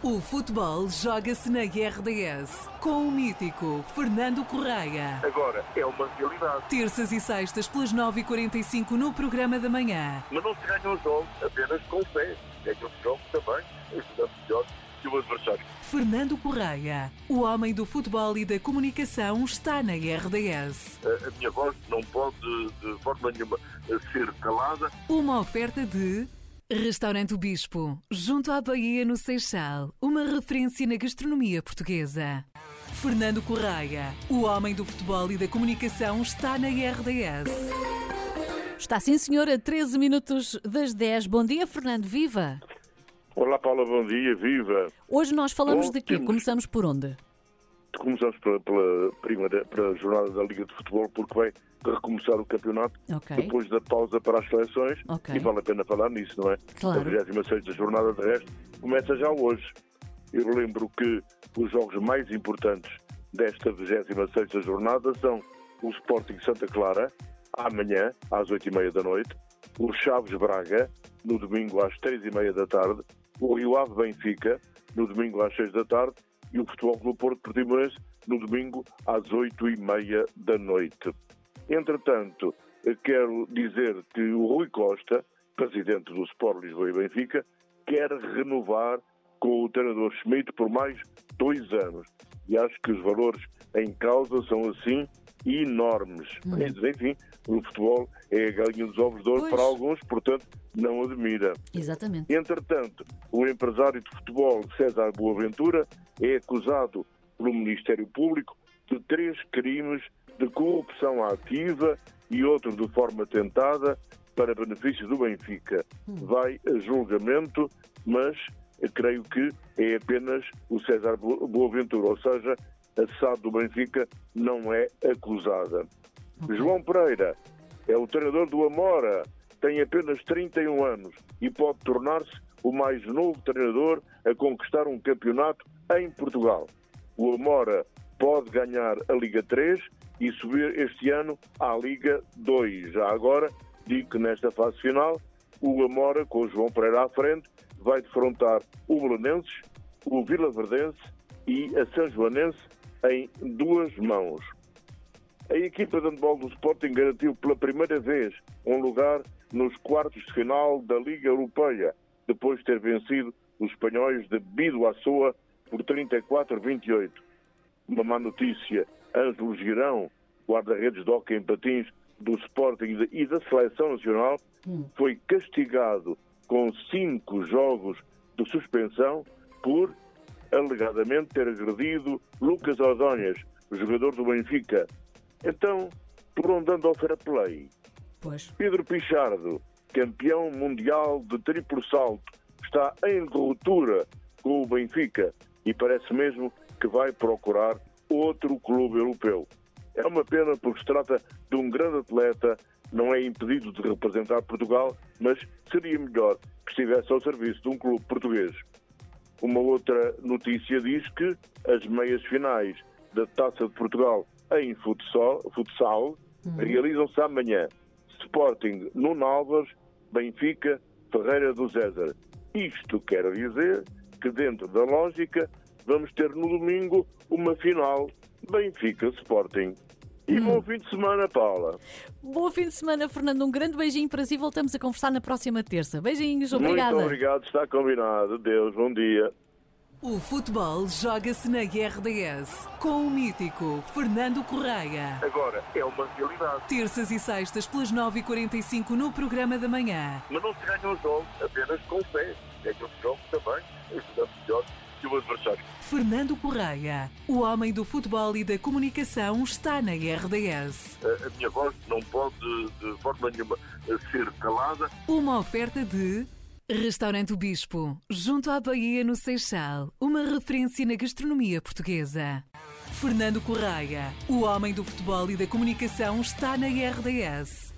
O futebol joga-se na RDS com o mítico Fernando Correia. Agora é uma realidade. Terças e sextas pelas 9h45 no programa da manhã. Mas não se ganham os jogos apenas com fé. Ganham os jogos também ajudando melhor que o adversário. Fernando Correia, o homem do futebol e da comunicação, está na RDS. A, a minha voz não pode de forma nenhuma ser calada. Uma oferta de Restaurante o Bispo, junto à Bahia no Seixal, uma referência na gastronomia portuguesa. Fernando Correia, o homem do futebol e da comunicação, está na RDS. Está sim, senhora, 13 minutos das 10. Bom dia, Fernando, viva! Olá, Paula, bom dia, viva! Hoje nós falamos Bom, de quê? temos- Começamos por onde? Começamos pela, pela primeira pela jornada da Liga de Futebol, porque vai recomeçar o campeonato Ok. depois da pausa para as seleções. Ok. E vale a pena falar nisso, não é? Claro. A 26 jornada de resto começa já hoje. Eu lembro que os jogos mais importantes desta 26 jornada são o Sporting Santa Clara, amanhã, às 8h30 da noite, o Chaves Braga, no domingo às 3h30 da tarde, o Rio Ave Benfica, no domingo às 6 da tarde, e o Futebol Clube Porto Portimonense, no domingo às 8h30 da noite. Entretanto, eu quero dizer que o Rui Costa, presidente do Sport Lisboa e Benfica, quer renovar com o treinador Schmidt por mais dois anos. E acho que os valores em causa são assim enormes. Mas, enfim, o futebol é a galinha dos ovos de ouro Pois. para alguns, portanto, não admira. Exatamente. Entretanto, o empresário de futebol César Boaventura é acusado pelo Ministério Público de três crimes de corrupção ativa e outro de forma tentada para benefício do Benfica. Vai a julgamento, mas creio que é apenas o César Bo- Boaventura, ou seja, a SAD do Benfica não é acusada. João Pereira é o treinador do Amora, tem apenas 31 anos e pode tornar-se o mais novo treinador a conquistar um campeonato em Portugal. O Amora pode ganhar a Liga 3 e subir este ano à Liga 2. Já agora, digo que nesta fase final, o Amora, com o João Pereira à frente, vai defrontar o Belenenses, o Vila Verdense e a São Joanense em duas mãos. A equipa de handball do Sporting garantiu pela primeira vez um lugar nos quartos de final da Liga Europeia, depois de ter vencido os espanhóis de Bido Soa por 34-28. Uma má notícia, Ângelo Girão, guarda-redes de hóquei em patins do Sporting e da Seleção Nacional, foi castigado com cinco jogos de suspensão por alegadamente ter agredido Lucas Ordóñez, jogador do Benfica. Então, por onde anda o fair play? Pois. Pedro Pichardo, campeão mundial de triplo salto, está em ruptura com o Benfica e parece mesmo que vai procurar outro clube europeu. É uma pena porque se trata de um grande atleta, não é impedido de representar Portugal, mas seria melhor que estivesse ao serviço de um clube português. Uma outra notícia diz que as meias finais da Taça de Portugal em futsal, futsal realizam-se amanhã. Sporting, Nuno Álvares, Benfica, Ferreira do César. Isto quer dizer que, dentro da lógica, vamos ter no domingo uma final Benfica-Sporting. E bom fim de semana, Paula. Bom fim de semana, Fernando. Um grande beijinho para si. Voltamos a conversar na próxima terça. Beijinhos, obrigada. Muito obrigado, está combinado. Deus, bom dia. O futebol joga-se na RDS com o mítico Fernando Correia. Agora é uma realidade. Terças e sextas pelas 9h45 no programa da manhã. Mas não se ganham os jogos apenas com fé. Ganham os jogos também ajudando melhor que o adversário. Fernando Correia, o homem do futebol e da comunicação, está na RDS. A, a minha voz não pode de forma nenhuma ser calada. Uma oferta de Restaurante o Bispo, junto à Bahia no Seixal, uma referência na gastronomia portuguesa. Fernando Correia, o homem do futebol e da comunicação, está na RDS.